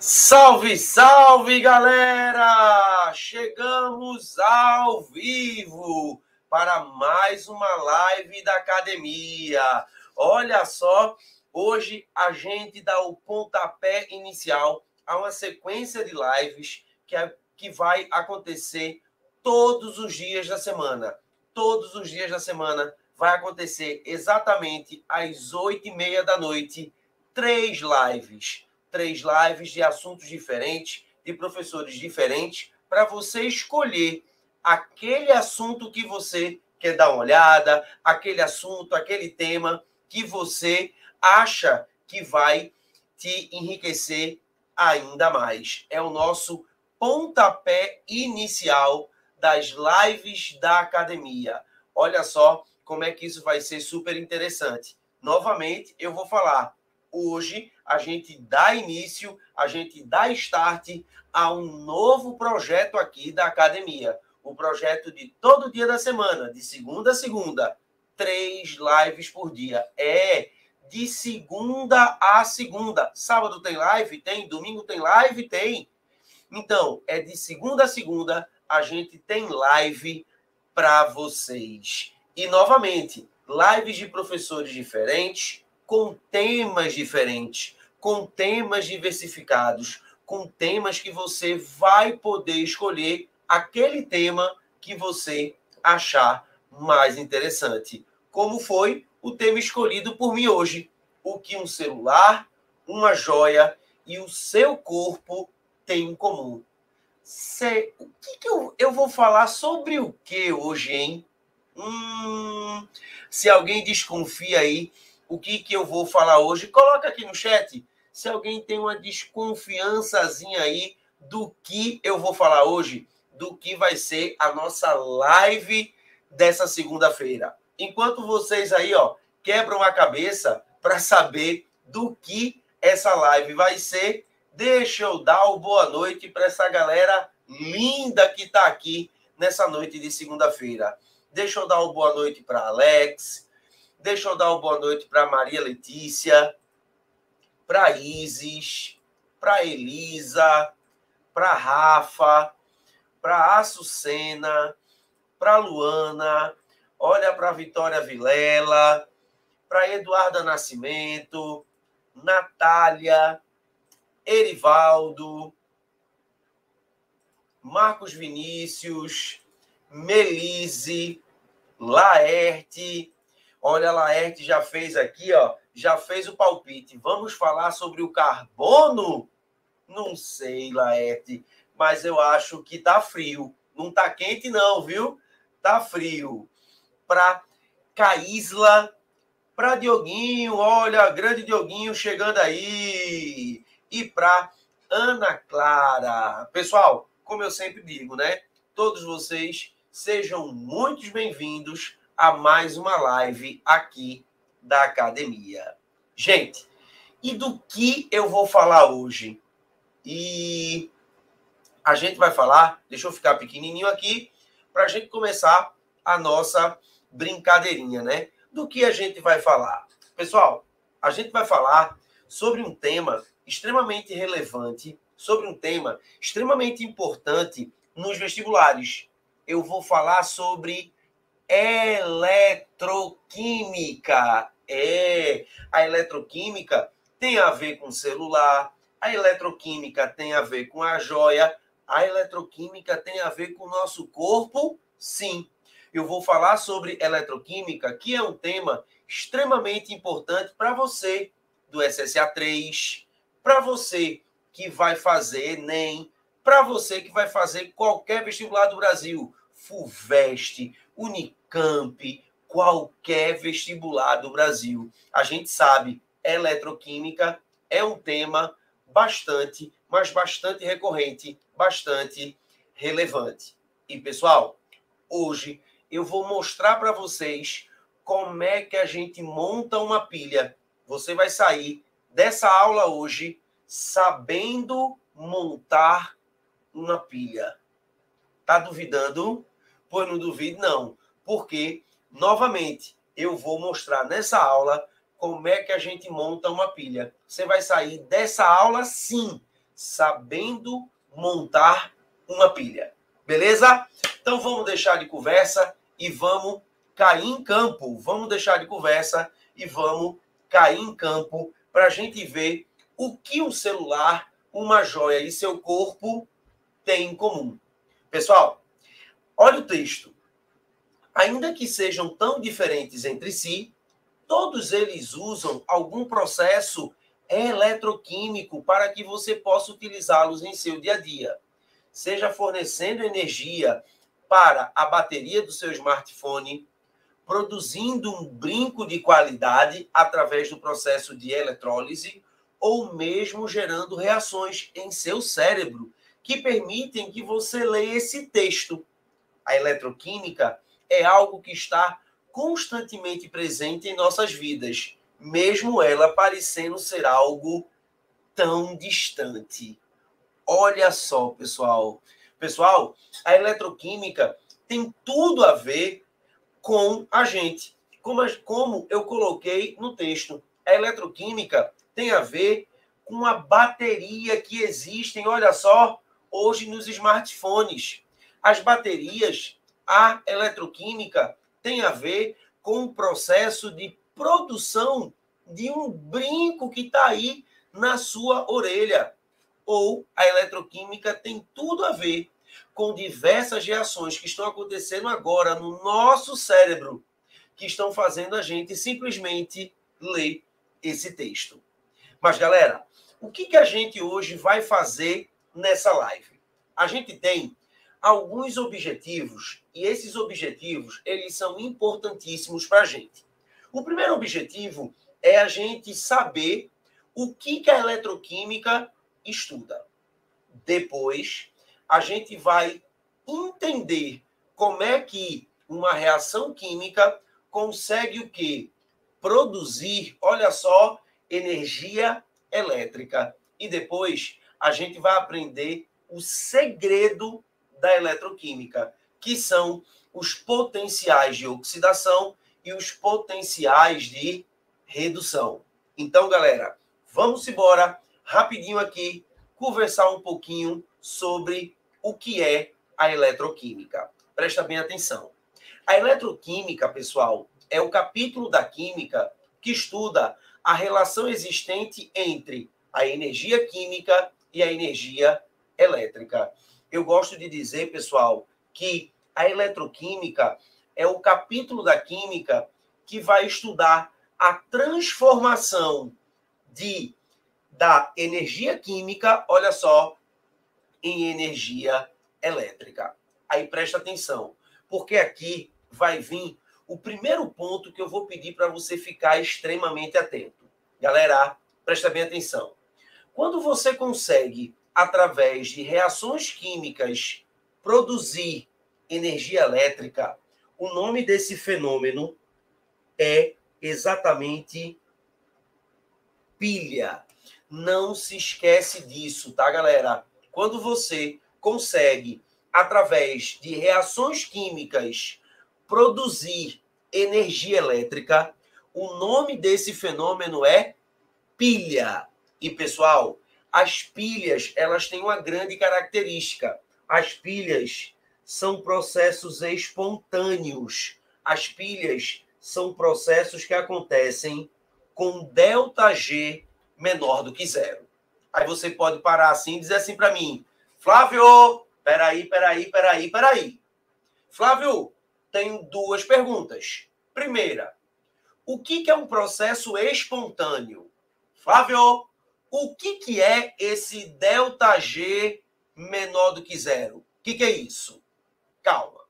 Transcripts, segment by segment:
Salve, salve, galera! Chegamos ao vivo para mais uma live da academia. Olha só, hoje a gente dá o pontapé inicial a uma sequência de lives que, é, que vai acontecer todos os dias da semana. Todos os dias da semana vai acontecer exatamente às oito e meia da noite, três lives três lives de assuntos diferentes, de professores diferentes, para você escolher aquele assunto que você quer dar uma olhada, aquele assunto, aquele tema que você acha que vai te enriquecer ainda mais. É o nosso pontapé inicial das lives da academia. Olha só como é que isso vai ser super interessante. Novamente, eu vou falar hoje a gente dá início, a gente dá start a um novo projeto aqui da academia. O projeto de todo dia da semana, de segunda a segunda, três lives por dia. É de segunda a segunda. Sábado tem live? Tem. Domingo tem live? Tem. Então, é de segunda a segunda, a gente tem live para vocês. E, novamente, lives de professores diferentes, com temas diferentes com temas diversificados, com temas que você vai poder escolher aquele tema que você achar mais interessante. Como foi o tema escolhido por mim hoje? O que um celular, uma joia e o seu corpo têm em comum. Se, o que, que eu, eu vou falar sobre o que hoje, hein? Hum, se alguém desconfia aí o que, que eu vou falar hoje, coloca aqui no chat se alguém tem uma desconfiançazinha aí do que eu vou falar hoje, do que vai ser a nossa live dessa segunda-feira. Enquanto vocês aí, ó, quebram a cabeça para saber do que essa live vai ser, deixa eu dar o boa noite para essa galera linda que está aqui nessa noite de segunda-feira. Deixa eu dar o boa noite para Alex, deixa eu dar o boa noite para Maria Letícia, para Isis, para Elisa, para Rafa, para Açucena, para Luana, olha para Vitória Vilela, para Eduarda Nascimento, Natália, Erivaldo, Marcos Vinícius, Melise, Laerte. Olha, Laerte já fez aqui, ó já fez o palpite. Vamos falar sobre o carbono? Não sei, Laerte, mas eu acho que tá frio. Não tá quente, não, viu? Tá frio. Para Caísla, para Dioguinho, olha, grande Dioguinho chegando aí. E para Ana Clara. Pessoal, como eu sempre digo, né? Todos vocês sejam muito bem-vindos a mais uma live aqui da academia. Gente, e do que eu vou falar hoje? E a gente vai falar, deixa eu ficar pequenininho aqui, para a gente começar a nossa brincadeirinha, né? Do que a gente vai falar? Pessoal, a gente vai falar sobre um tema extremamente relevante, sobre um tema extremamente importante nos vestibulares. Eu vou falar sobre eletroquímica. É, a eletroquímica tem a ver com celular, a eletroquímica tem a ver com a joia, a eletroquímica tem a ver com o nosso corpo? Sim. Eu vou falar sobre eletroquímica, que é um tema extremamente importante para você do SSA 3, para você que vai fazer NEM, para você que vai fazer qualquer vestibular do Brasil, FUVEST, Unicamp, qualquer vestibular do Brasil. A gente sabe, eletroquímica é um tema bastante, mas bastante recorrente, bastante relevante. E pessoal, hoje eu vou mostrar para vocês como é que a gente monta uma pilha. Você vai sair dessa aula hoje sabendo montar uma pilha. Tá duvidando? Pois não duvide, não. Porque, novamente, eu vou mostrar nessa aula como é que a gente monta uma pilha. Você vai sair dessa aula, sim, sabendo montar uma pilha. Beleza? Então vamos deixar de conversa e vamos cair em campo. Vamos deixar de conversa e vamos cair em campo para a gente ver o que um celular, uma joia e seu corpo têm em comum. Pessoal, olha o texto. Ainda que sejam tão diferentes entre si, todos eles usam algum processo eletroquímico para que você possa utilizá-los em seu dia a dia. Seja fornecendo energia para a bateria do seu smartphone, produzindo um brinco de qualidade através do processo de eletrólise ou mesmo gerando reações em seu cérebro que permitem que você leia esse texto. A eletroquímica é algo que está constantemente presente em nossas vidas, mesmo ela parecendo ser algo tão distante. Olha só, pessoal. Pessoal, a eletroquímica tem tudo a ver com a gente. Como, como eu coloquei no texto, a eletroquímica tem a ver com a bateria que existem, olha só, hoje nos smartphones. As baterias, a eletroquímica tem a ver com o processo de produção de um brinco que está aí na sua orelha. Ou a eletroquímica tem tudo a ver com diversas reações que estão acontecendo agora no nosso cérebro, que estão fazendo a gente simplesmente ler esse texto. Mas, galera, o que, que a gente hoje vai fazer nessa live? A gente tem alguns objetivos e esses objetivos eles são importantíssimos para a gente. O primeiro objetivo é a gente saber o que, que a eletroquímica estuda. Depois, a gente vai entender como é que uma reação química consegue o quê? Produzir, olha só, energia elétrica. E depois a gente vai aprender o segredo da eletroquímica, que são os potenciais de oxidação e os potenciais de redução. Então, galera, vamos embora rapidinho aqui conversar um pouquinho sobre o que é a eletroquímica. Presta bem atenção. A eletroquímica, pessoal, é o capítulo da química que estuda a relação existente entre a energia química e a energia elétrica. Eu gosto de dizer, pessoal, que a eletroquímica é o capítulo da química que vai estudar a transformação de da energia química, olha só, em energia elétrica. Aí presta atenção, porque aqui vai vir o primeiro ponto que eu vou pedir para você ficar extremamente atento. Galera, presta bem atenção. Quando você consegue, através de reações químicas, produzir energia elétrica, o nome desse fenômeno é exatamente pilha. Não se esquece disso, tá, galera? Quando você consegue, através de reações químicas, produzir energia elétrica, o nome desse fenômeno é pilha. E pessoal, as pilhas, elas têm uma grande característica. As pilhas são processos espontâneos. As pilhas são processos que acontecem com delta G menor do que zero. Aí você pode parar assim e dizer assim para mim, Flávio, peraí, peraí, peraí, peraí. Flávio, tenho duas perguntas. Primeira, o que, é um processo espontâneo? Flávio, o que, é esse ΔG menor do que zero? O que, que é isso? Calma.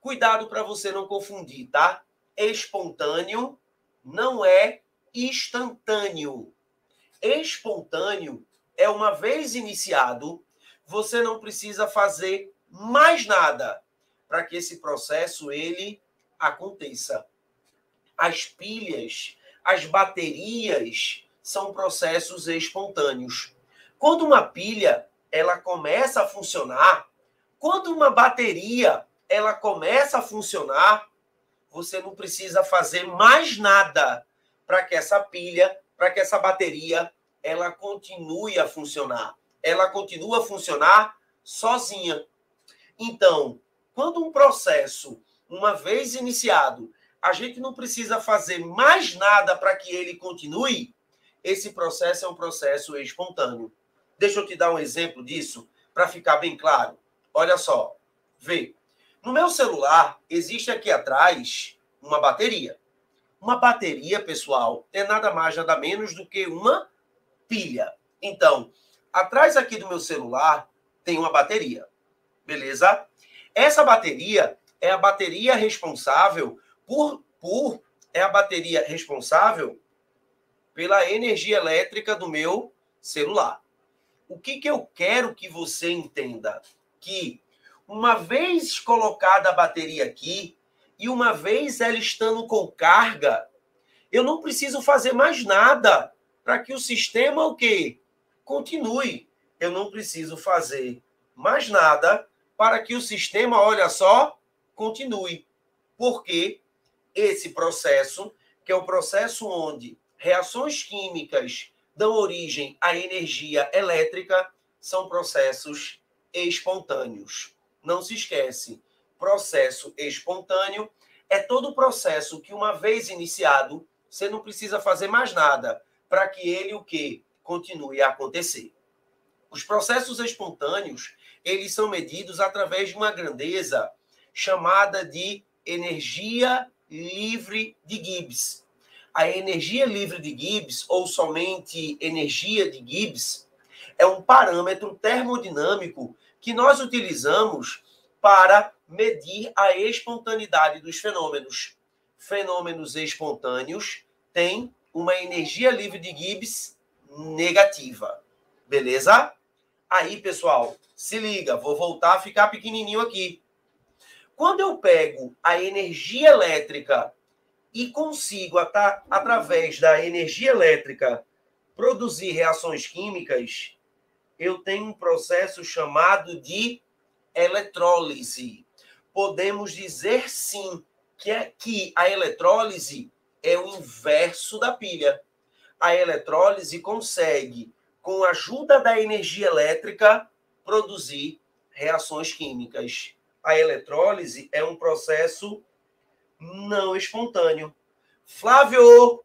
Cuidado para você não confundir, tá? Espontâneo não é instantâneo. Espontâneo é uma vez iniciado, você não precisa fazer mais nada para que esse processo ele aconteça as pilhas, as baterias são processos espontâneos. Quando uma pilha ela começa a funcionar, quando uma bateria ela começa a funcionar, você não precisa fazer mais nada para que essa pilha, para que essa bateria ela continue a funcionar. ela continua a funcionar sozinha. Então, quando um processo, uma vez iniciado, a gente não precisa fazer mais nada para que ele continue, esse processo é um processo espontâneo. Deixa eu te dar um exemplo disso para ficar bem claro. Olha só, vê. No meu celular existe aqui atrás uma bateria. Uma bateria, pessoal, é nada mais nada menos do que uma pilha. Então, atrás aqui do meu celular tem uma bateria. Beleza? Essa bateria é a bateria responsável por, por é a bateria responsável pela energia elétrica do meu celular. O que, que eu quero que você entenda? Que uma vez colocada a bateria aqui e uma vez ela estando com carga, eu não preciso fazer mais nada para que o sistema o quê? Continue. Eu não preciso fazer mais nada para que o sistema, olha só, continue. Porque esse processo, que é o processo onde reações químicas dão origem à energia elétrica, são processos espontâneos. Não se esquece, processo espontâneo é todo processo que uma vez iniciado, você não precisa fazer mais nada para que ele o que continue a acontecer. Os processos espontâneos, eles são medidos através de uma grandeza chamada de energia livre de Gibbs. A energia livre de Gibbs, ou somente energia de Gibbs, é um parâmetro termodinâmico que nós utilizamos para medir a espontaneidade dos fenômenos. Fenômenos espontâneos têm uma energia livre de Gibbs negativa. Beleza? Aí, pessoal, se liga, vou voltar a ficar pequenininho aqui. Quando eu pego a energia elétrica e consigo, através da energia elétrica, produzir reações químicas, eu tenho um processo chamado de eletrólise. Podemos dizer sim que, é, que a eletrólise é o inverso da pilha. A eletrólise consegue, com a ajuda da energia elétrica, produzir reações químicas. A eletrólise é um processo não espontâneo. Flávio,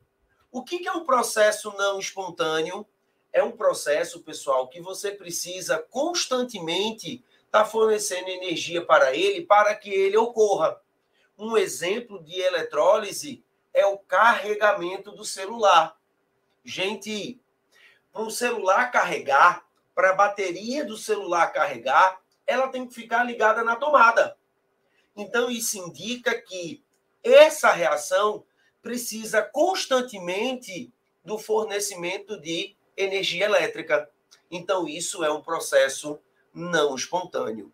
o que é um processo não espontâneo? É um processo, pessoal, que você precisa constantemente estar tá fornecendo energia para ele para que ele ocorra. Um exemplo de eletrólise é o carregamento do celular. Gente, para o celular carregar, para a bateria do celular carregar, ela tem que ficar ligada na tomada. Então, isso indica que essa reação precisa constantemente do fornecimento de energia elétrica. Então, isso é um processo não espontâneo.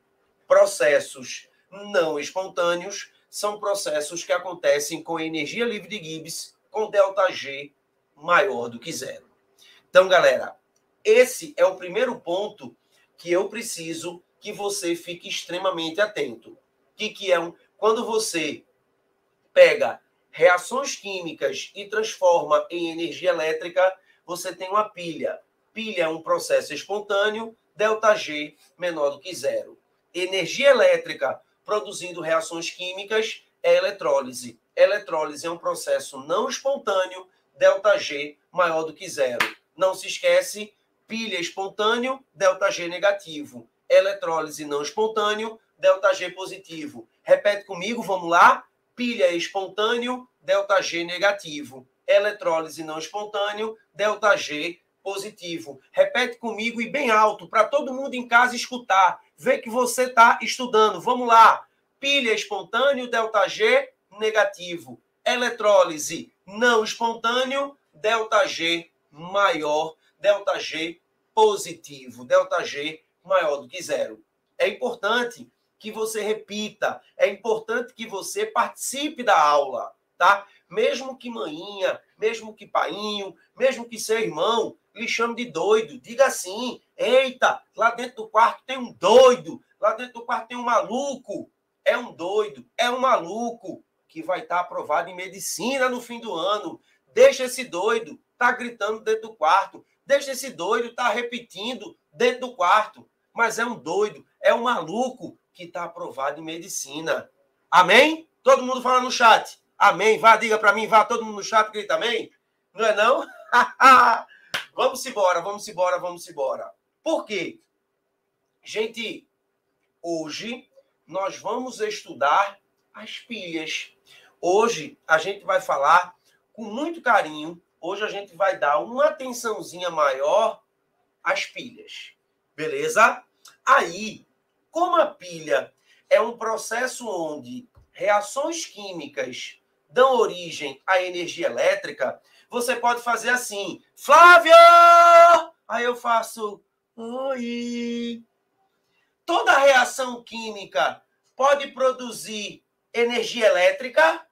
Processos não espontâneos são processos que acontecem com energia livre de Gibbs com ΔG maior do que zero. Então, galera, esse é o primeiro ponto que eu preciso que você fique extremamente atento. O que, que é um. Quando você pega reações químicas e transforma em energia elétrica, você tem uma pilha. Pilha é um processo espontâneo, delta G menor do que zero. Energia elétrica produzindo reações químicas é eletrólise. Eletrólise é um processo não espontâneo, delta G maior do que zero. Não se esquece, pilha espontâneo, delta G negativo. Eletrólise não espontâneo, delta G positivo. Repete comigo, vamos lá? Pilha é espontâneo, delta G negativo. Eletrólise não espontâneo, delta G positivo. Repete comigo e bem alto, para todo mundo em casa escutar. Vê que você está estudando. Vamos lá. Pilha é espontâneo, delta G negativo. Eletrólise não espontâneo, delta G maior, delta G positivo, delta G maior do que zero. É importante que você repita, é importante que você participe da aula, tá? Mesmo que maninha, mesmo que painho, mesmo que seu irmão lhe chame de doido, diga assim: eita, lá dentro do quarto tem um doido, lá dentro do quarto tem um maluco. É um doido, é um maluco que vai estar aprovado em medicina no fim do ano. Deixa esse doido, tá gritando dentro do quarto. Deixa esse doido tá repetindo dentro do quarto. Mas é um doido, é um maluco que está aprovado em medicina. Amém? Todo mundo fala no chat. Amém. Vá, diga para mim, vá todo mundo no chat, grita amém. Não é não? vamos embora, vamos embora, vamos embora. Por quê? Gente, hoje nós vamos estudar as pilhas. Hoje a gente vai falar com muito carinho. Hoje a gente vai dar uma atençãozinha maior às pilhas. Beleza? Aí, como a pilha é um processo onde reações químicas dão origem à energia elétrica, você pode fazer assim: Flávio! Aí eu faço. Oi! Toda reação química pode produzir energia elétrica?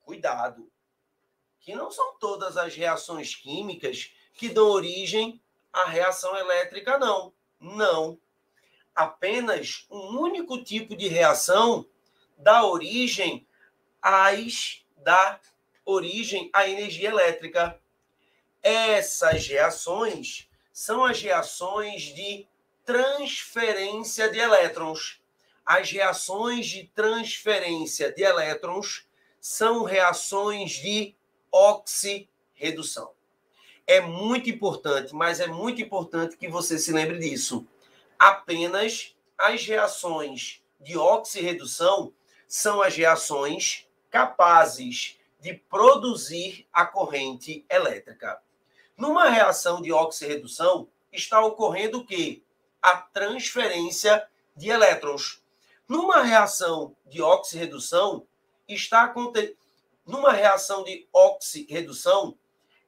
Cuidado, que não são todas as reações químicas que dão origem à reação elétrica, não. Não. Apenas um único tipo de reação dá origem às dá origem à energia elétrica. Essas reações são as reações de transferência de elétrons. As reações de transferência de elétrons são reações de oxirredução. É muito importante, mas é muito importante que você se lembre disso. Apenas as reações de oxirredução são as reações capazes de produzir a corrente elétrica. Numa reação de oxirredução, está ocorrendo o quê? A transferência de elétrons. Numa reação de oxirredução, está acontecendo. Numa reação de oxirredução,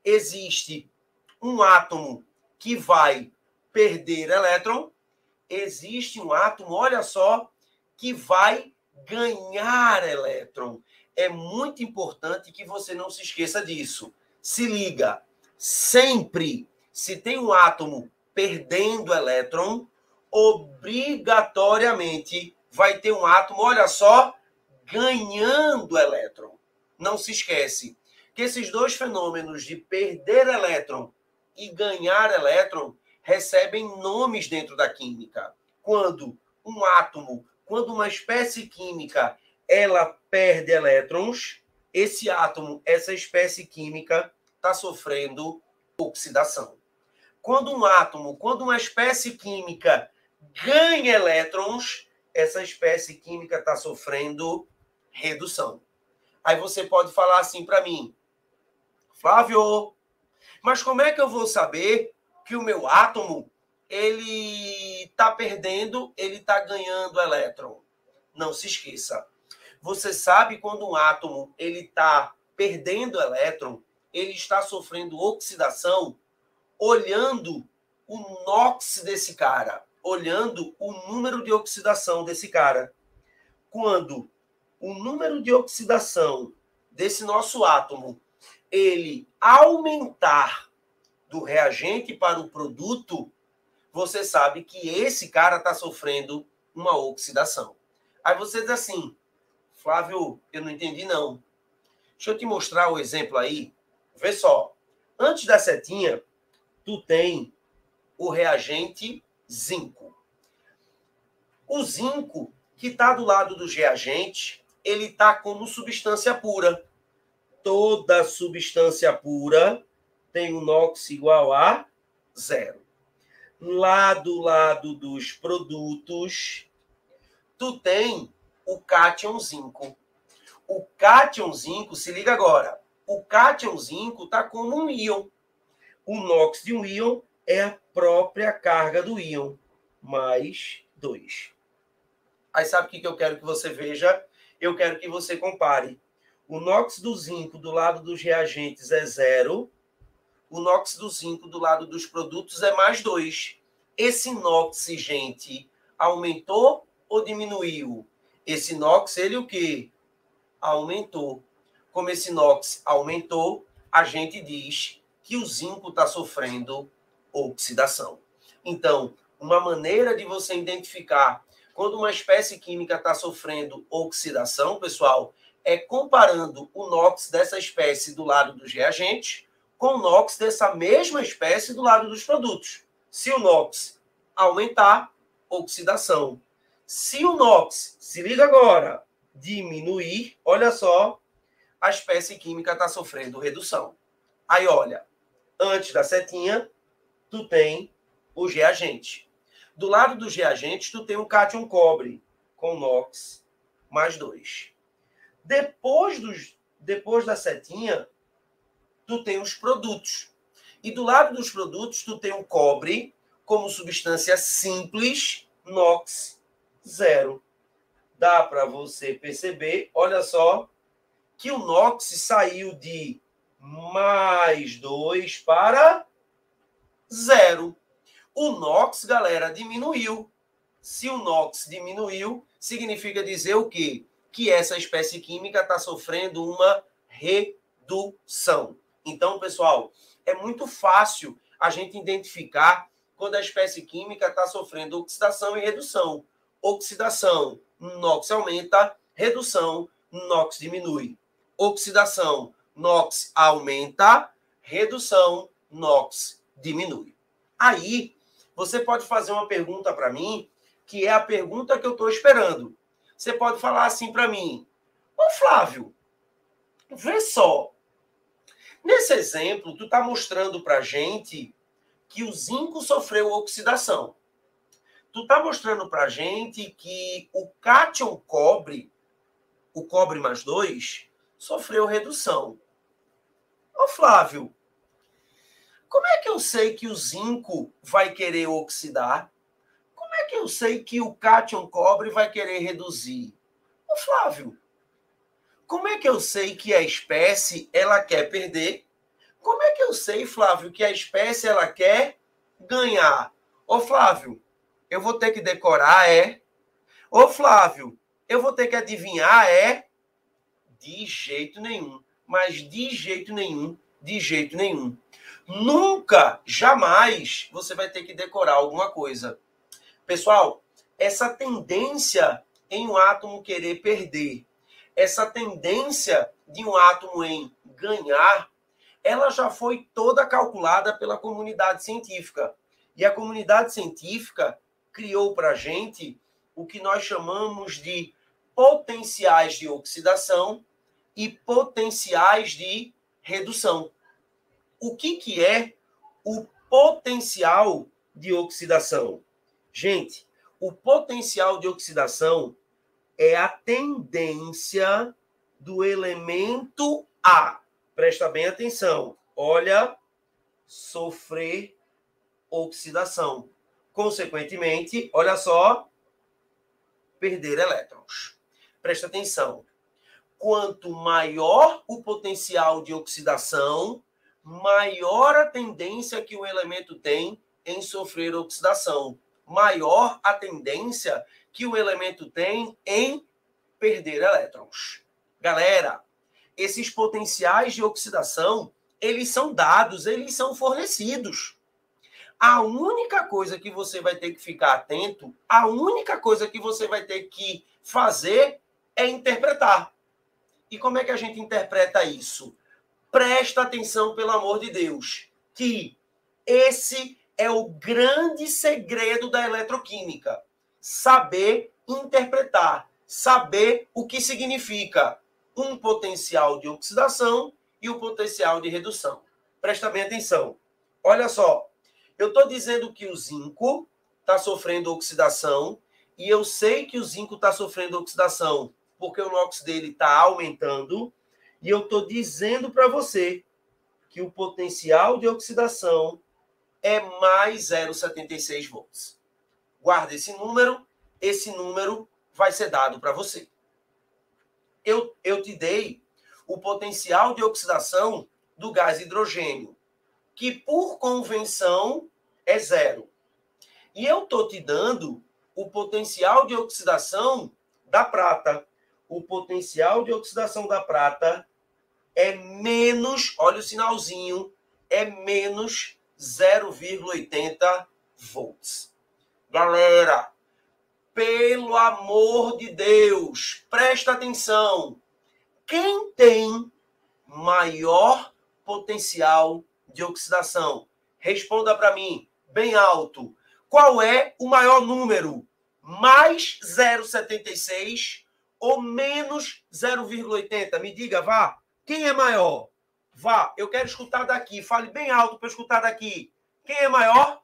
existe um átomo que vai perder elétron, existe um átomo, olha só, que vai ganhar elétron. É muito importante que você não se esqueça disso. Se liga, sempre se tem um átomo perdendo elétron, obrigatoriamente vai ter um átomo, olha só, ganhando elétron. Não se esquece que esses dois fenômenos de perder elétron e ganhar elétron recebem nomes dentro da química. Quando um átomo, quando uma espécie química, ela perde elétrons, esse átomo, essa espécie química está sofrendo oxidação. Quando um átomo, quando uma espécie química ganha elétrons, essa espécie química está sofrendo redução. Aí você pode falar assim para mim, Flávio, mas como é que eu vou saber que o meu átomo ele está perdendo, ele está ganhando elétron? Não se esqueça. Você sabe quando um átomo ele está perdendo elétron, ele está sofrendo oxidação, olhando o NOx desse cara, olhando o número de oxidação desse cara. Quando o número de oxidação desse nosso átomo ele aumentar do reagente para o produto, você sabe que esse cara está sofrendo uma oxidação. Aí você diz assim, Flávio, eu não entendi não. Deixa eu te mostrar o exemplo aí. Vê só. Antes da setinha, tu tem o reagente zinco. O zinco, que está do lado do reagente, ele está como substância pura toda substância pura tem um NOx igual a zero. Lá do lado dos produtos, tu tem o cátion zinco. O cátion zinco, se liga agora, o cátion zinco está como um íon. O NOx de um íon é a própria carga do íon, mais dois. Aí sabe o que eu quero que você veja? Eu quero que você compare o NOx do zinco do lado dos reagentes é zero. O NOx do zinco do lado dos produtos é mais dois. Esse NOx, gente, aumentou ou diminuiu? Esse NOx, ele o quê? Aumentou. Como esse NOx aumentou, a gente diz que o zinco está sofrendo oxidação. Então, uma maneira de você identificar quando uma espécie química está sofrendo oxidação, pessoal, é comparando o NOx dessa espécie do lado dos reagentes com NOx dessa mesma espécie do lado dos produtos. Se o NOx aumentar, oxidação. Se o NOx, se liga agora, diminuir, olha só, a espécie química está sofrendo redução. Aí, olha, antes da setinha, tu tem o reagente. Do lado do reagente, tu tem o cátion cobre com NOx mais 2. Depois, dos, depois da setinha, tu tem os produtos. E do lado dos produtos, tu tem o cobre como substância simples, NOx zero. Dá para você perceber, olha só, que o NOx saiu de mais 2 para zero. O NOx, galera, diminuiu. Se o NOx diminuiu, significa dizer o quê? Que essa espécie química está sofrendo uma redução. Então, pessoal, é muito fácil a gente identificar quando a espécie química está sofrendo oxidação e redução. Oxidação, NOx aumenta, redução, NOx diminui. Oxidação, NOx aumenta, redução, NOx diminui. Aí, você pode fazer uma pergunta para mim, que é a pergunta que eu estou esperando. Você pode falar assim para mim: Ô Flávio, vê só. Nesse exemplo, tu está mostrando para gente que o zinco sofreu oxidação. Tu está mostrando para gente que o cátion cobre, o cobre mais 2, sofreu redução. Ô Flávio, como é que eu sei que o zinco vai querer oxidar? Como é que eu sei que o cátion cobre vai querer reduzir? Ô Flávio, como é que eu sei que a espécie ela quer perder? Como é que eu sei, Flávio, que a espécie ela quer ganhar? Ô Flávio, eu vou ter que decorar, é? Ô Flávio, eu vou ter que adivinhar, é? De jeito nenhum. Mas de jeito nenhum, de jeito nenhum. Nunca, jamais você vai ter que decorar alguma coisa. Pessoal, essa tendência em um átomo querer perder, essa tendência de um átomo em ganhar, ela já foi toda calculada pela comunidade científica. E a comunidade científica criou para a gente o que nós chamamos de potenciais de oxidação e potenciais de redução o que, que é o potencial de oxidação? Gente, o potencial de oxidação é a tendência do elemento A. Presta bem atenção. Olha, sofrer oxidação. Consequentemente, olha só, perder elétrons. Presta atenção. Quanto maior o potencial de oxidação, maior a tendência que o elemento tem em sofrer oxidação, maior a tendência que o elemento tem em perder elétrons. Galera, esses potenciais de oxidação, eles são dados, eles são fornecidos. A única coisa que você vai ter que ficar atento, a única coisa que você vai ter que fazer é interpretar. E como é que a gente interpreta isso? presta atenção, pelo amor de Deus, que esse é o grande segredo da eletroquímica. Saber interpretar, saber o que significa um potencial de oxidação e o um potencial de redução. Presta bem atenção. Olha só, eu estou dizendo que o zinco está sofrendo oxidação e eu sei que o zinco está sofrendo oxidação porque o NOx dele está aumentando e eu estou dizendo para você que o potencial de oxidação é mais 0,76 volts. Guarda esse número, esse número vai ser dado para você. Eu, eu te dei o potencial de oxidação do gás hidrogênio, que por convenção é zero. E eu estou te dando o potencial de oxidação da prata. O potencial de oxidação da prata é menos, olha o sinalzinho, é menos 0,80 volts. Galera, pelo amor de Deus, presta atenção. Quem tem maior potencial de oxidação? Responda para mim, bem alto. Qual é o maior número? Mais 0,76 ou menos 0,80? Me diga, vá. Quem é maior? Vá, eu quero escutar daqui. Fale bem alto para escutar daqui. Quem é maior?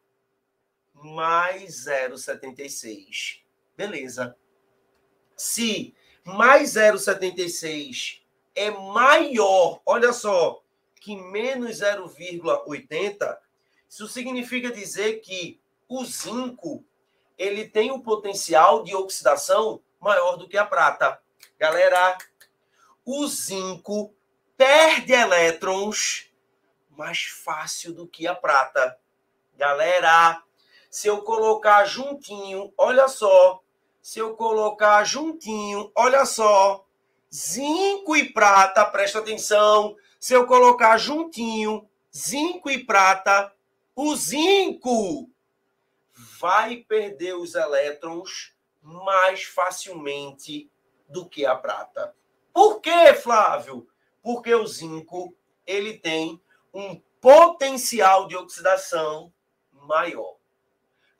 Mais 0,76. Beleza. Se mais 0,76 é maior, olha só, que menos 0,80, isso significa dizer que o zinco ele tem um potencial de oxidação maior do que a prata. Galera, o zinco perde elétrons mais fácil do que a prata. Galera, se eu colocar juntinho, olha só, se eu colocar juntinho, olha só, zinco e prata, presta atenção, se eu colocar juntinho zinco e prata, o zinco vai perder os elétrons mais facilmente do que a prata. Por quê, Flávio? Porque o zinco ele tem um potencial de oxidação maior.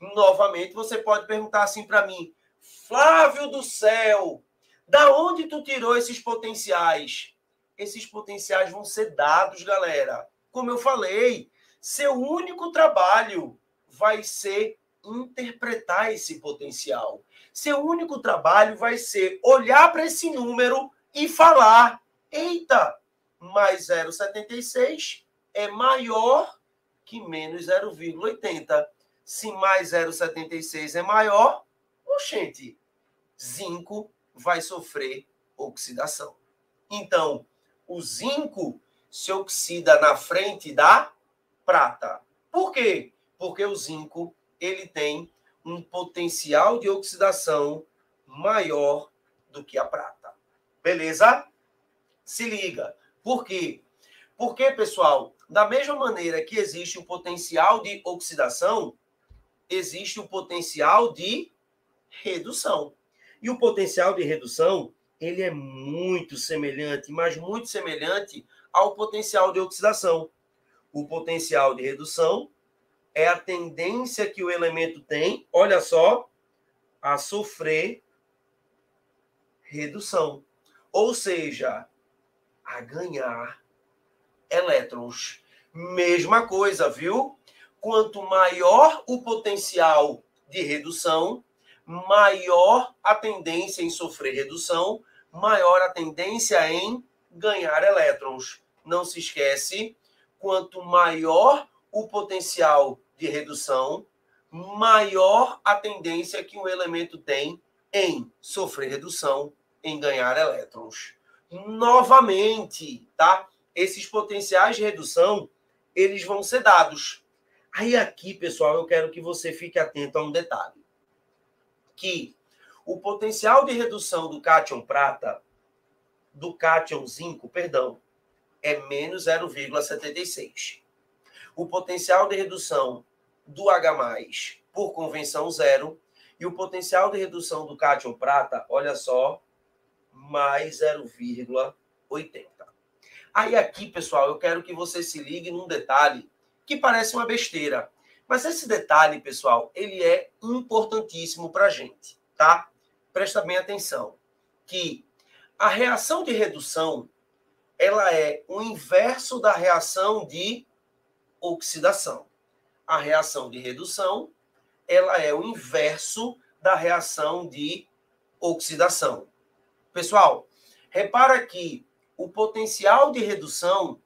Novamente, você pode perguntar assim para mim, Flávio do céu, da onde tu tirou esses potenciais? Esses potenciais vão ser dados, galera. Como eu falei, seu único trabalho vai ser interpretar esse potencial. Seu único trabalho vai ser olhar para esse número e falar: eita, mais 0,76 é maior que menos 0,80. Se mais 0,76 é maior, oxente, zinco vai sofrer oxidação. Então, o zinco se oxida na frente da prata. Por quê? Porque o zinco ele tem um potencial de oxidação maior do que a prata. Beleza? Se liga. Por quê? Porque, pessoal, da mesma maneira que existe o potencial de oxidação, existe o potencial de redução. E o potencial de redução, ele é muito semelhante, mas muito semelhante ao potencial de oxidação. O potencial de redução é a tendência que o elemento tem, olha só, a sofrer redução. Ou seja, a ganhar elétrons. Mesma coisa, viu? Quanto maior o potencial de redução, maior a tendência em sofrer redução, maior a tendência em ganhar elétrons. Não se esquece, quanto maior o potencial de redução, maior a tendência que um elemento tem em sofrer redução, em ganhar elétrons. Novamente, tá? Esses potenciais de redução, eles vão ser dados. Aí aqui, pessoal, eu quero que você fique atento a um detalhe que o potencial de redução do cátion prata, do cátion zinco, perdão, é menos 0,76. O potencial de redução do H+, por convenção, zero. E o potencial de redução do cátion prata, olha só, mais 0,80. Aí aqui, pessoal, eu quero que você se ligue num detalhe que parece uma besteira, mas esse detalhe, pessoal, ele é importantíssimo para a gente, tá? Presta bem atenção, que a reação de redução, ela é o inverso da reação de oxidação. A reação de redução, ela é o inverso da reação de oxidação. Pessoal, repara que o potencial de redução,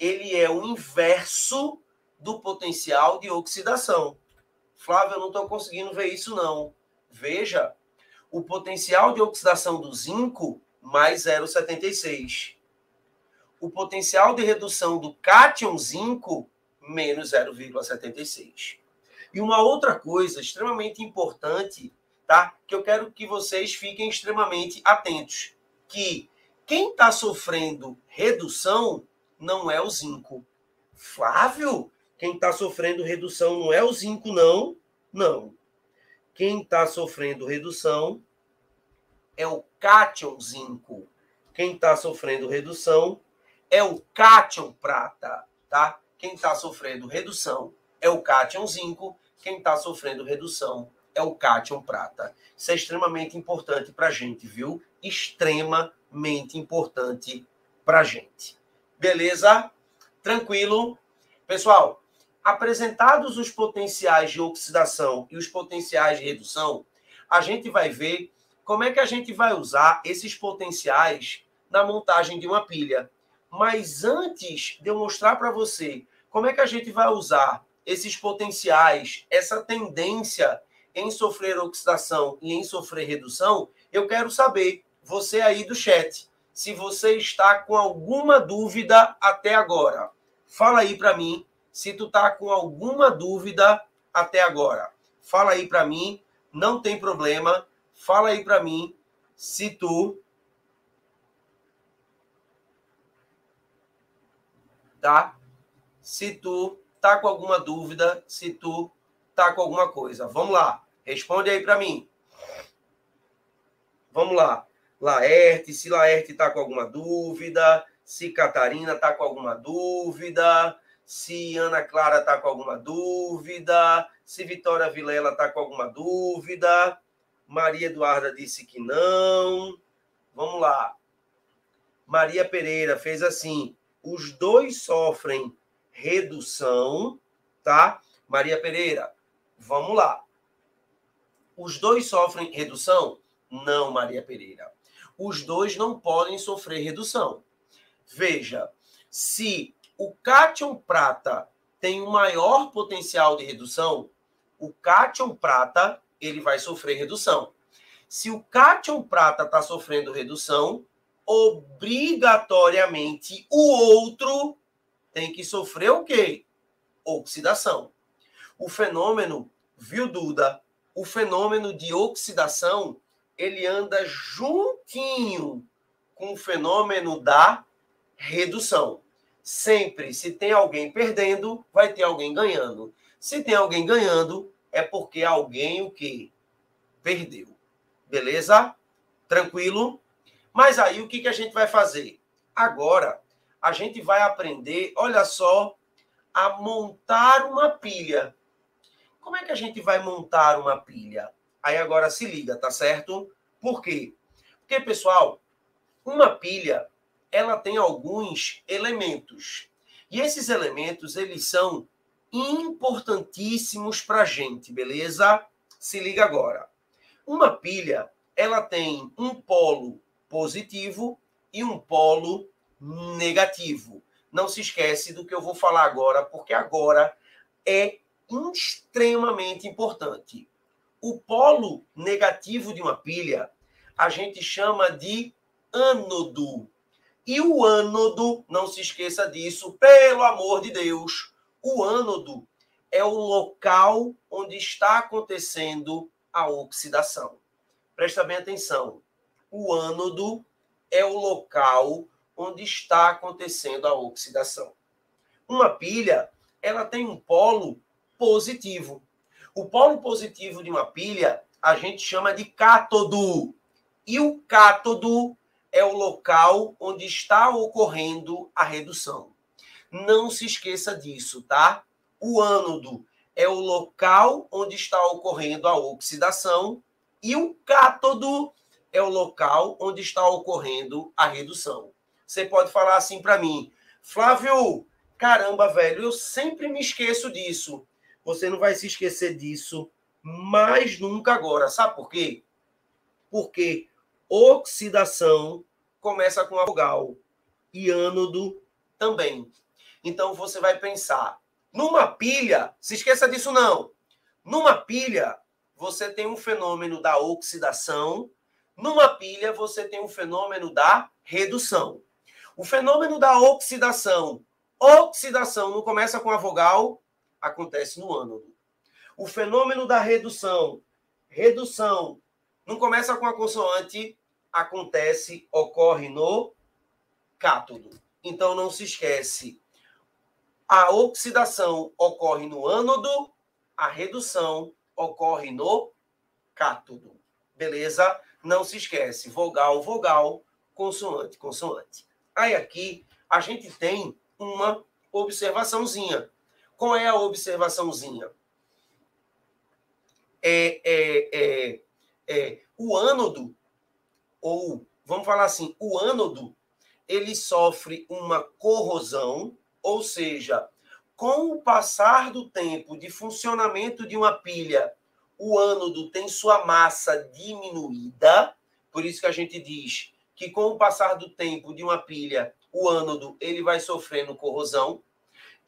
ele é o inverso do potencial de oxidação. Flávio, eu não estou conseguindo ver isso, não. Veja, o potencial de oxidação do zinco, mais 0,76. O potencial de redução do cátion zinco, menos 0,76. E uma outra coisa extremamente importante, tá? Que eu quero que vocês fiquem extremamente atentos, que quem está sofrendo redução não é o zinco. Flávio, quem está sofrendo redução não é o zinco, não. Não. Quem está sofrendo redução é o cátion zinco. Quem está sofrendo redução é o cátion prata, tá? quem está sofrendo redução é o cátion zinco, quem está sofrendo redução é o cátion prata. Isso é extremamente importante para a gente, viu? Extremamente importante para a gente. Beleza? Tranquilo? Pessoal, apresentados os potenciais de oxidação e os potenciais de redução, a gente vai ver como é que a gente vai usar esses potenciais na montagem de uma pilha. Mas antes de eu mostrar para você como é que a gente vai usar esses potenciais, essa tendência em sofrer oxidação e em sofrer redução, eu quero saber, você aí do chat, se você está com alguma dúvida até agora. Fala aí para mim se tu tá com alguma dúvida até agora. Fala aí para mim, não tem problema. Fala aí para mim se tu tá? Se tu tá com alguma dúvida, se tu tá com alguma coisa. Vamos lá. Responde aí para mim. Vamos lá. Laerte, se Laerte tá com alguma dúvida, se Catarina tá com alguma dúvida, se Ana Clara tá com alguma dúvida, se Vitória Vilela tá com alguma dúvida. Maria Eduarda disse que não. Vamos lá. Maria Pereira fez assim: os dois sofrem redução, tá? Maria Pereira, vamos lá. Os dois sofrem redução? Não, Maria Pereira. Os dois não podem sofrer redução. Veja, se o cátion prata tem um maior potencial de redução, o cátion prata ele vai sofrer redução. Se o cátion prata está sofrendo redução, obrigatoriamente o outro tem que sofrer o quê? Oxidação. O fenômeno, viu, Duda? O fenômeno de oxidação, ele anda juntinho com o fenômeno da redução. Sempre, se tem alguém perdendo, vai ter alguém ganhando. Se tem alguém ganhando, é porque alguém o quê? Perdeu. Beleza? Tranquilo? Mas aí o que, que a gente vai fazer? Agora, a gente vai aprender, olha só, a montar uma pilha. Como é que a gente vai montar uma pilha? Aí agora se liga, tá certo? Por quê? Porque, pessoal, uma pilha, ela tem alguns elementos. E esses elementos, eles são importantíssimos para a gente, beleza? Se liga agora. Uma pilha, ela tem um polo positivo e um polo negativo. Não se esquece do que eu vou falar agora, porque agora é extremamente importante. O polo negativo de uma pilha a gente chama de ânodo. E o ânodo, não se esqueça disso, pelo amor de Deus, o ânodo é o local onde está acontecendo a oxidação. Presta bem atenção o ânodo é o local onde está acontecendo a oxidação. Uma pilha, ela tem um polo positivo. O polo positivo de uma pilha a gente chama de cátodo. E o cátodo é o local onde está ocorrendo a redução. Não se esqueça disso, tá? O ânodo é o local onde está ocorrendo a oxidação e o cátodo é o local onde está ocorrendo a redução. Você pode falar assim para mim, Flávio, caramba, velho, eu sempre me esqueço disso. Você não vai se esquecer disso mais nunca agora. Sabe por quê? Porque oxidação começa com a vogal e ânodo também. Então você vai pensar, numa pilha, se esqueça disso não. Numa pilha, você tem um fenômeno da oxidação numa pilha, você tem um fenômeno da redução. O fenômeno da oxidação. Oxidação não começa com a vogal, acontece no ânodo. O fenômeno da redução. Redução não começa com a consoante, acontece, ocorre no cátodo. Então não se esquece. A oxidação ocorre no ânodo, a redução ocorre no cátodo. Beleza? não se esquece, vogal, vogal, consoante, consoante. Aí aqui a gente tem uma observaçãozinha. Qual é a observaçãozinha? É, é, é, é, o ânodo, ou vamos falar assim, o ânodo, ele sofre uma corrosão, ou seja, com o passar do tempo de funcionamento de uma pilha, o ânodo tem sua massa diminuída, por isso que a gente diz que com o passar do tempo de uma pilha, o ânodo ele vai sofrendo corrosão,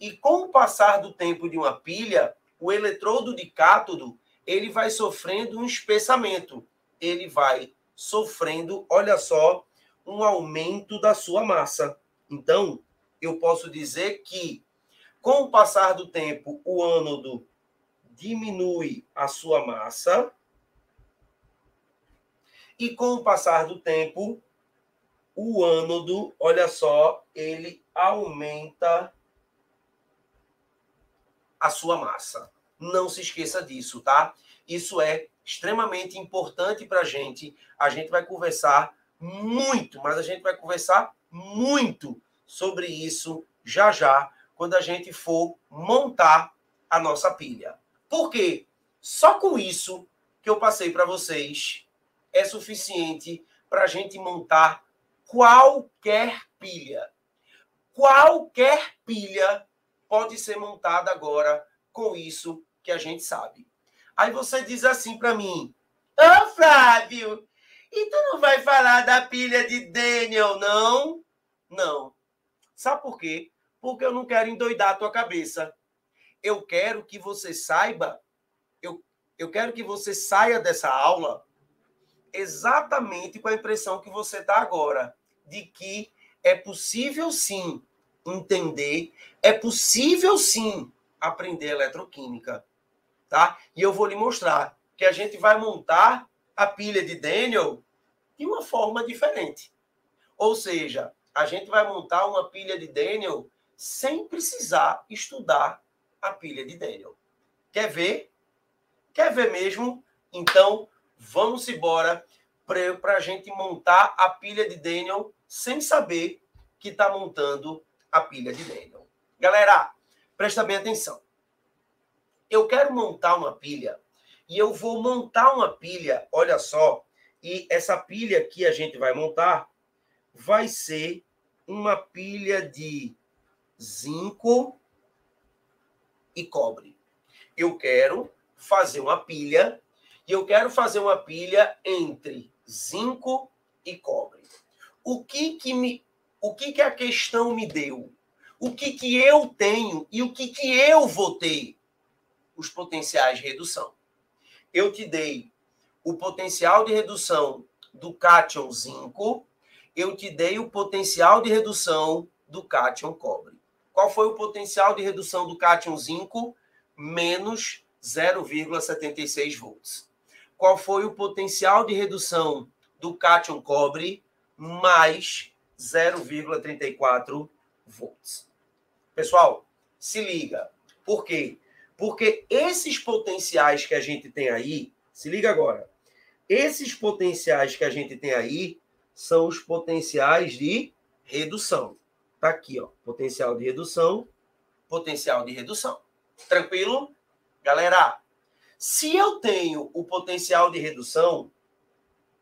e com o passar do tempo de uma pilha, o eletrodo de cátodo ele vai sofrendo um espessamento, ele vai sofrendo, olha só, um aumento da sua massa. Então, eu posso dizer que com o passar do tempo, o ânodo diminui a sua massa e com o passar do tempo, o ânodo, olha só, ele aumenta a sua massa. Não se esqueça disso, tá? Isso é extremamente importante para a gente. A gente vai conversar muito, mas a gente vai conversar muito sobre isso já já, quando a gente for montar a nossa pilha. Por quê? Só com isso que eu passei para vocês é suficiente para a gente montar qualquer pilha. Qualquer pilha pode ser montada agora com isso que a gente sabe. Aí você diz assim para mim: Ô oh, Flávio, e tu não vai falar da pilha de Daniel, não? Não. Sabe por quê? Porque eu não quero endoidar a tua cabeça. Eu quero que você saiba, eu, eu quero que você saia dessa aula exatamente com a impressão que você está agora, de que é possível sim entender, é possível sim aprender eletroquímica tá? E eu vou lhe mostrar que a gente vai montar a pilha de Daniel de uma forma diferente. Ou seja, a gente vai montar uma pilha de Daniel sem precisar estudar a pilha de Daniel. Quer ver? Quer ver mesmo? Então, vamos embora para a gente montar a pilha de Daniel sem saber que está montando a pilha de Daniel. Galera, presta bem atenção eu quero montar uma pilha e eu vou montar uma pilha, olha só, e essa pilha que a gente vai montar vai ser uma pilha de zinco e cobre. Eu quero fazer uma pilha e eu quero fazer uma pilha entre zinco e cobre. O que que me o que que a questão me deu? O que que eu tenho e o que que eu vou ter? Os potenciais de redução. Eu te dei o potencial de redução do cátion zinco, eu te dei o potencial de redução do cátion cobre. Qual foi o potencial de redução do cátion zinco? Menos 0,76 volts. Qual foi o potencial de redução do cátion cobre? Mais 0,34 volts. Pessoal, se liga. Por quê? Porque esses potenciais que a gente tem aí, se liga agora, esses potenciais que a gente tem aí são os potenciais de redução. Tá aqui, ó, potencial de redução, potencial de redução. Tranquilo? Galera, se eu tenho o potencial de redução,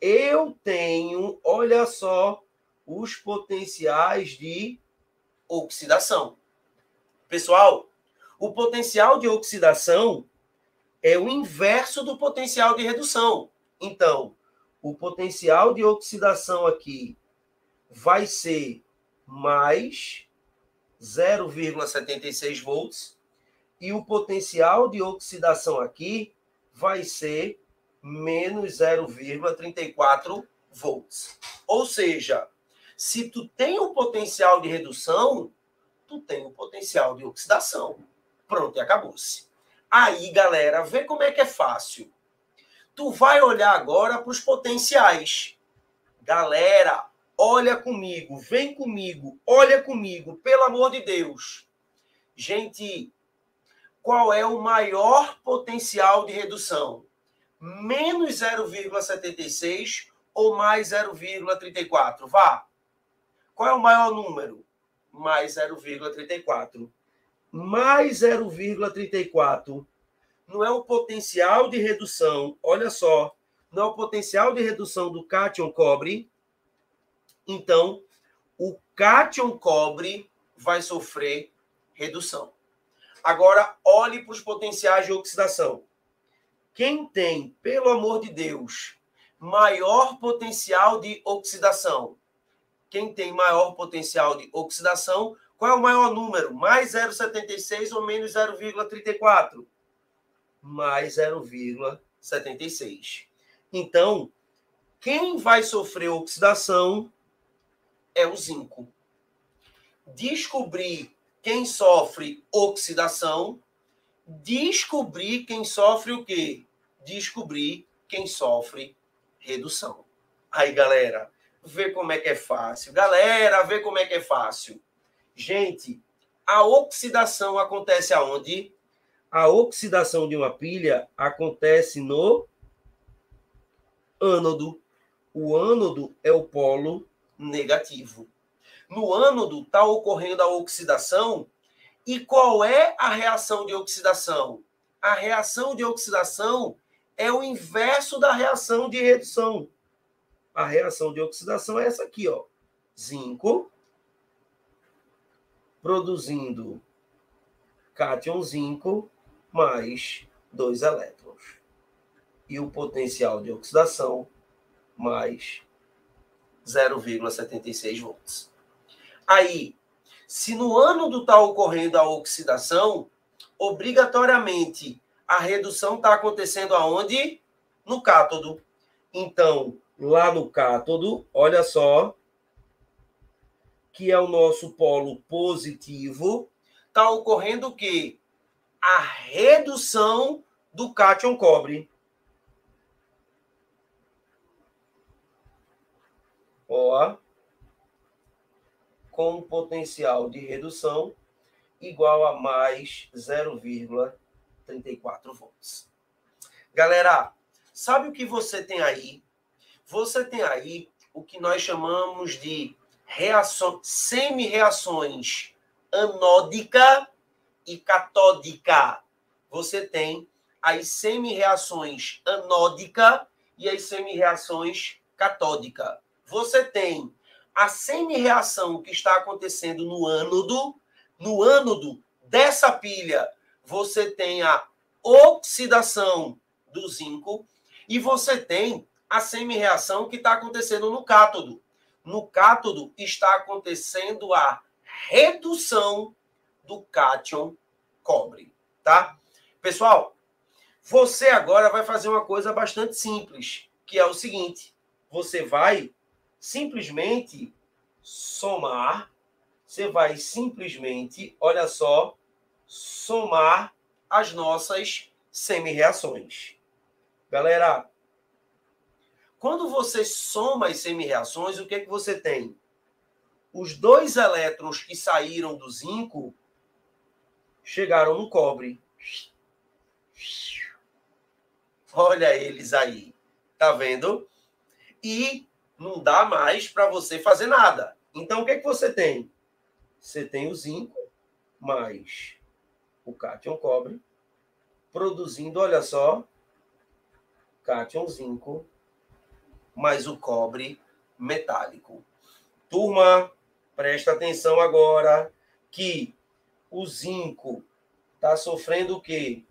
eu tenho, olha só, os potenciais de oxidação. Pessoal, o potencial de oxidação é o inverso do potencial de redução. Então, o potencial de oxidação aqui vai ser mais 0,76 volts e o potencial de oxidação aqui vai ser menos 0,34 volts. Ou seja, se tu tem o potencial de redução, tu tem o potencial de oxidação. Pronto, e acabou-se. Aí, galera, vê como é que é fácil. Tu vai olhar agora para os potenciais. Galera, olha comigo, vem comigo, olha comigo, pelo amor de Deus. Gente, qual é o maior potencial de redução? Menos 0,76 ou mais 0,34? Vá. Qual é o maior número? mais 0,34. Mais 0,34 não é o potencial de redução, olha só, não é o potencial de redução do cátion cobre. Então, o cátion cobre vai sofrer redução. Agora, olhe para os potenciais de oxidação. Quem tem, pelo amor de Deus, maior potencial de oxidação? Quem tem maior potencial de oxidação? Qual é o maior número? Mais 0,76 ou menos 0,34? Mais 0,76. Então, quem vai sofrer oxidação é o zinco. Descobrir quem sofre oxidação, descobrir quem sofre o quê? Descobrir quem sofre redução. Aí, galera, vê como é que é fácil. Galera, vê como é que é fácil. Gente, a oxidação acontece aonde? A oxidação de uma pilha acontece no ânodo. O ânodo é o polo negativo. No ânodo está ocorrendo a oxidação. E qual é a reação de oxidação? A reação de oxidação é o inverso da reação de redução. A reação de oxidação é essa aqui, ó. Zinco produzindo cátion zinco mais dois elétrons. E o potencial de oxidação mais 0,76 volts. Aí, se no ânodo está ocorrendo a oxidação, obrigatoriamente a redução está acontecendo aonde? No cátodo. Então, lá no cátodo, olha só, que é o nosso polo positivo, está ocorrendo o quê? A redução do cátion cobre. Ó, com potencial de redução igual a mais 0,34 volts. Galera, sabe o que você tem aí? Você tem aí o que nós chamamos de reação, semi-reações anódica e catódica. Você tem as semi-reações anódica e as semi-reações catódica. Você tem a semi-reação que está acontecendo no ânodo, no ânodo dessa pilha, você tem a oxidação do zinco e você tem a semi-reação que está acontecendo no cátodo. No cátodo está acontecendo a redução do cátion cobre, tá? Pessoal, você agora vai fazer uma coisa bastante simples, que é o seguinte: você vai simplesmente somar, você vai simplesmente, olha só, somar as nossas semi-reações. Galera, quando você soma as semi-reações, o que, é que você tem? Os dois elétrons que saíram do zinco chegaram no cobre. Olha eles aí. Tá vendo? E não dá mais para você fazer nada. Então, o que, é que você tem? Você tem o zinco mais o cátion cobre, produzindo, olha só, cátion zinco mais o cobre metálico. Turma, presta atenção agora que o zinco está sofrendo o quê?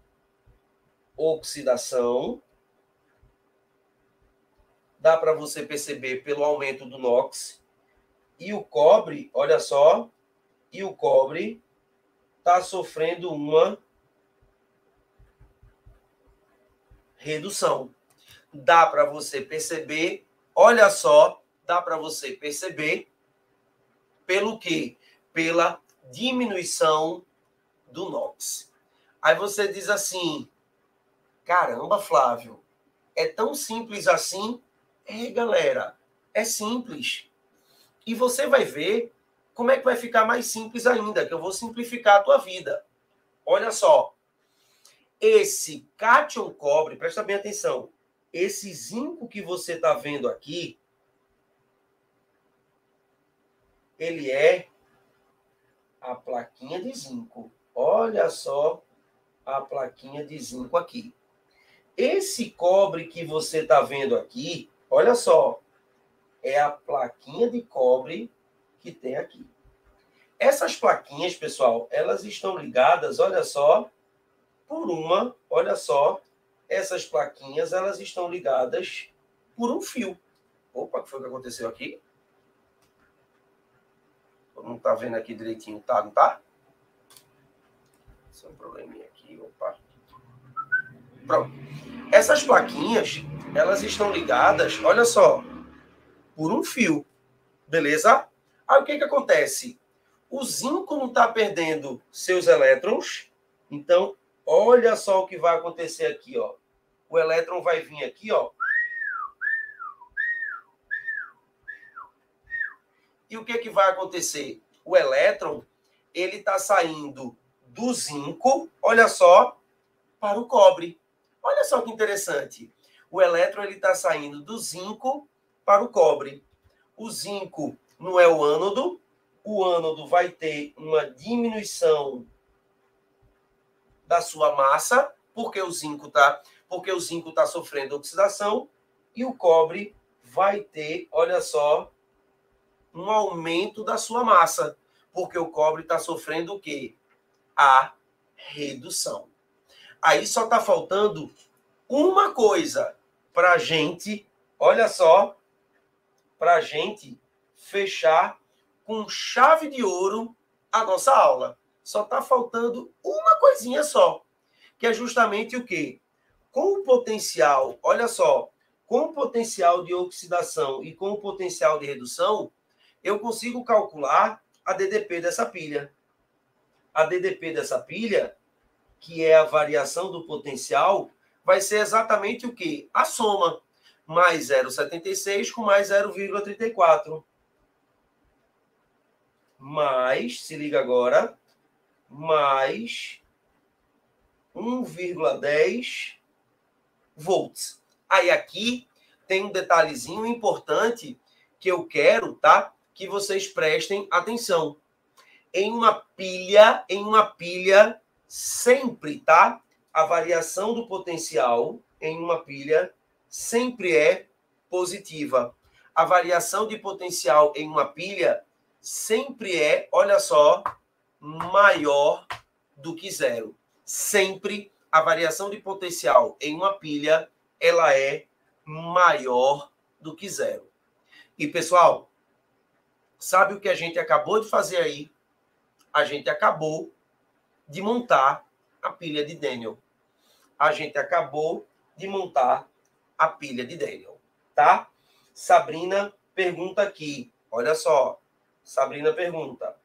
Oxidação, dá para você perceber pelo aumento do NOx. E o cobre, olha só, e o cobre está sofrendo uma redução. Dá para você perceber, olha só, dá para você perceber pelo que? Pela diminuição do NOx. Aí você diz assim: caramba, Flávio, é tão simples assim? É, galera, é simples. E você vai ver como é que vai ficar mais simples ainda, que eu vou simplificar a tua vida. Olha só. Esse cátion cobre, presta bem atenção. Esse zinco que você está vendo aqui, ele é a plaquinha de zinco. Olha só a plaquinha de zinco aqui. Esse cobre que você está vendo aqui, olha só, é a plaquinha de cobre que tem aqui. Essas plaquinhas, pessoal, elas estão ligadas, olha só, por uma, olha só, essas plaquinhas, elas estão ligadas por um fio. Opa, o que foi que aconteceu aqui? Não está vendo aqui direitinho, tá? Não tá? Só um probleminha aqui, opa. Pronto. Essas plaquinhas, elas estão ligadas, olha só, por um fio. Beleza? Aí o que que acontece? O zinco não está perdendo seus elétrons, então olha só o que vai acontecer aqui, ó. O elétron vai vir aqui, ó. E o que que vai acontecer? O elétron, ele está saindo do zinco, olha só, para o cobre. Olha só que interessante. O elétron ele está saindo do zinco para o cobre. O zinco não é o ânodo, o ânodo vai ter uma diminuição da sua massa, porque o zinco está porque o zinco está sofrendo oxidação, e o cobre vai ter, olha só, um aumento da sua massa, porque o cobre está sofrendo o quê? A redução. Aí só está faltando uma coisa para a gente, olha só, para a gente fechar com chave de ouro a nossa aula. Só está faltando uma coisinha só, que é justamente o quê? Com o potencial, olha só, com o potencial de oxidação e com o potencial de redução, eu consigo calcular a DDP dessa pilha. A DDP dessa pilha, que é a variação do potencial, vai ser exatamente o quê? A soma. Mais 0,76 com mais 0,34 mais, se liga agora, mais 1,10 volts. Aí aqui tem um detalhezinho importante que eu quero, tá? Que vocês prestem atenção. Em uma pilha, em uma pilha sempre, tá? A variação do potencial em uma pilha sempre é positiva. A variação de potencial em uma pilha sempre é, olha só, maior do que zero. Sempre a variação de potencial em uma pilha ela é maior do que zero. E pessoal, sabe o que a gente acabou de fazer aí? A gente acabou de montar a pilha de Daniel. A gente acabou de montar a pilha de Daniel, tá? Sabrina pergunta aqui, olha só, Sabrina pergunta: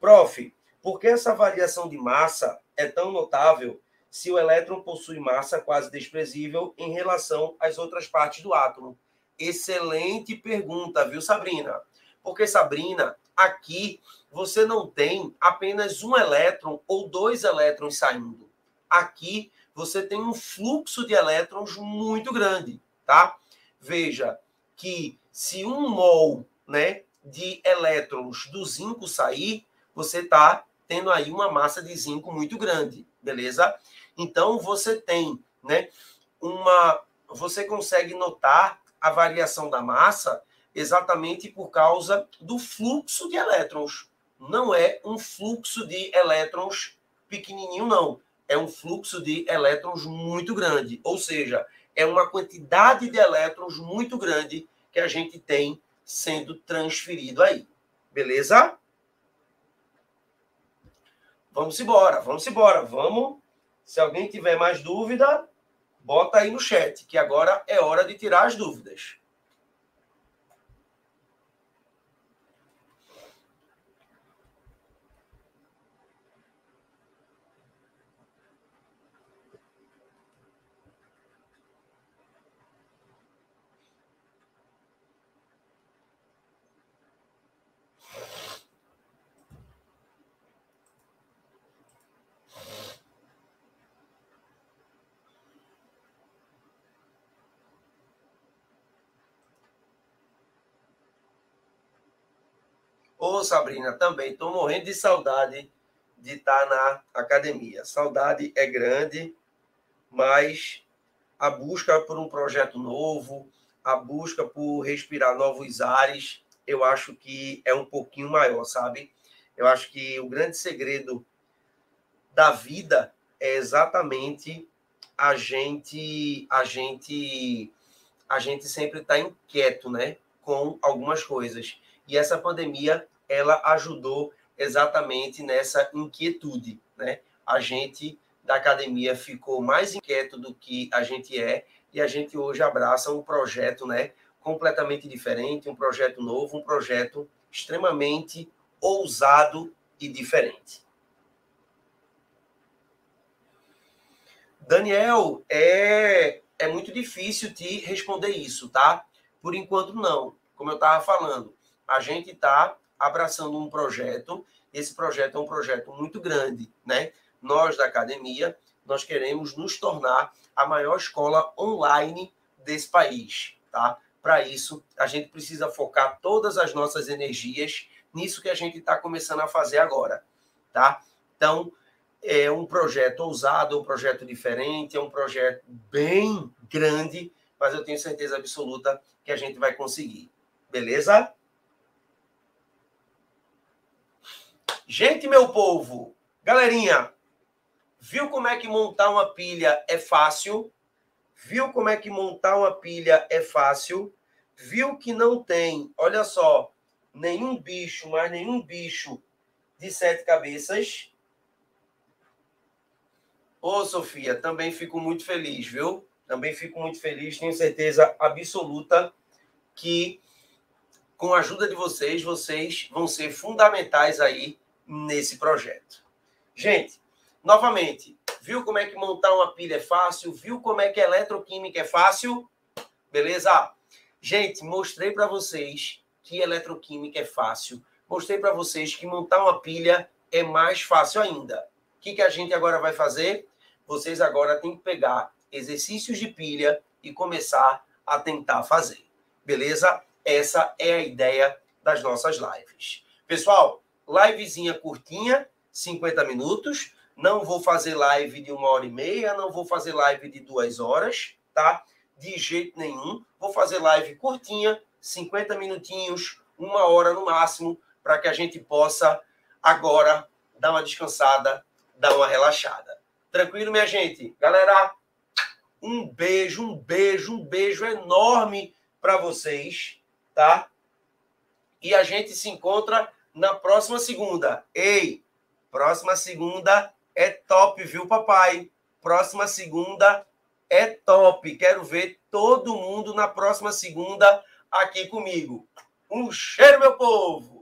Prof, por que essa variação de massa é tão notável se o elétron possui massa quase desprezível em relação às outras partes do átomo? Excelente pergunta, viu, Sabrina? Porque, Sabrina, aqui você não tem apenas um elétron ou dois elétrons saindo. Aqui você tem um fluxo de elétrons muito grande, tá? Veja que se um mol, né, de elétrons do zinco sair, você está tendo aí uma massa de zinco muito grande, beleza? Então você tem, né, uma você consegue notar a variação da massa exatamente por causa do fluxo de elétrons. Não é um fluxo de elétrons pequenininho não, é um fluxo de elétrons muito grande, ou seja, é uma quantidade de elétrons muito grande que a gente tem sendo transferido aí. Beleza? Vamos embora, vamos embora. Vamos. Se alguém tiver mais dúvida, bota aí no chat, que agora é hora de tirar as dúvidas. Ô, Sabrina, também estou morrendo de saudade de estar tá na academia. Saudade é grande, mas a busca por um projeto novo, a busca por respirar novos ares, eu acho que é um pouquinho maior, sabe? Eu acho que o grande segredo da vida é exatamente a gente a gente a gente sempre está inquieto, né, com algumas coisas. E essa pandemia ela ajudou exatamente nessa inquietude, né? A gente da academia ficou mais inquieto do que a gente é e a gente hoje abraça um projeto, né, completamente diferente, um projeto novo, um projeto extremamente ousado e diferente. Daniel, é, é muito difícil te responder isso, tá? Por enquanto, não. Como eu estava falando, a gente está abraçando um projeto. Esse projeto é um projeto muito grande, né? Nós da academia, nós queremos nos tornar a maior escola online desse país, tá? Para isso, a gente precisa focar todas as nossas energias nisso que a gente está começando a fazer agora, tá? Então, é um projeto ousado, um projeto diferente, é um projeto bem grande, mas eu tenho certeza absoluta que a gente vai conseguir. Beleza? Gente, meu povo, galerinha, viu como é que montar uma pilha é fácil? Viu como é que montar uma pilha é fácil? Viu que não tem, olha só, nenhum bicho, mais nenhum bicho de sete cabeças? Ô, Sofia, também fico muito feliz, viu? Também fico muito feliz, tenho certeza absoluta que com a ajuda de vocês, vocês vão ser fundamentais aí nesse projeto. Gente, novamente, viu como é que montar uma pilha é fácil? Viu como é que eletroquímica é fácil? Beleza? Gente, mostrei para vocês que eletroquímica é fácil. Mostrei para vocês que montar uma pilha é mais fácil ainda. O que, que a gente agora vai fazer? Vocês agora têm que pegar exercícios de pilha e começar a tentar fazer. Beleza? Essa é a ideia das nossas lives. Pessoal, livezinha curtinha, 50 minutos. Não vou fazer live de uma hora e meia, não vou fazer live de duas horas, tá? De jeito nenhum. Vou fazer live curtinha, 50 minutinhos, uma hora no máximo, para que a gente possa agora dar uma descansada dar uma relaxada. Tranquilo, minha gente? Galera, um beijo, um beijo, um beijo enorme para vocês, tá? E a gente se encontra na próxima segunda. Ei, próxima segunda é top, viu, papai? Próxima segunda é top. Quero ver todo mundo na próxima segunda aqui comigo. Um cheiro, meu povo!